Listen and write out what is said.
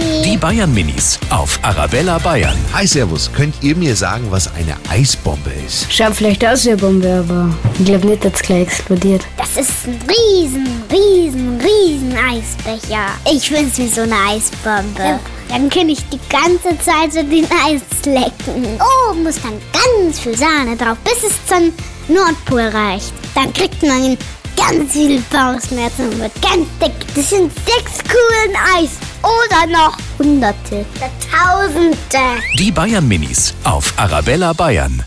Die Bayern Minis auf Arabella Bayern. Hi Servus, könnt ihr mir sagen, was eine Eisbombe ist? Schaut vielleicht aus wie eine Bombe, aber ich glaube nicht, dass es gleich explodiert. Das ist ein riesen, riesen, riesen Eisbecher. Ich find's wie so eine Eisbombe. Dann kann ich die ganze Zeit so den Eis lecken. Oben muss dann ganz viel Sahne drauf, bis es zum Nordpol reicht. Dann kriegt man ganz viel Bauchschmerzen und wird ganz dick. Das sind sechs Kugeln Eis. Oder noch hunderte, tausende. Die Bayern Minis auf Arabella Bayern.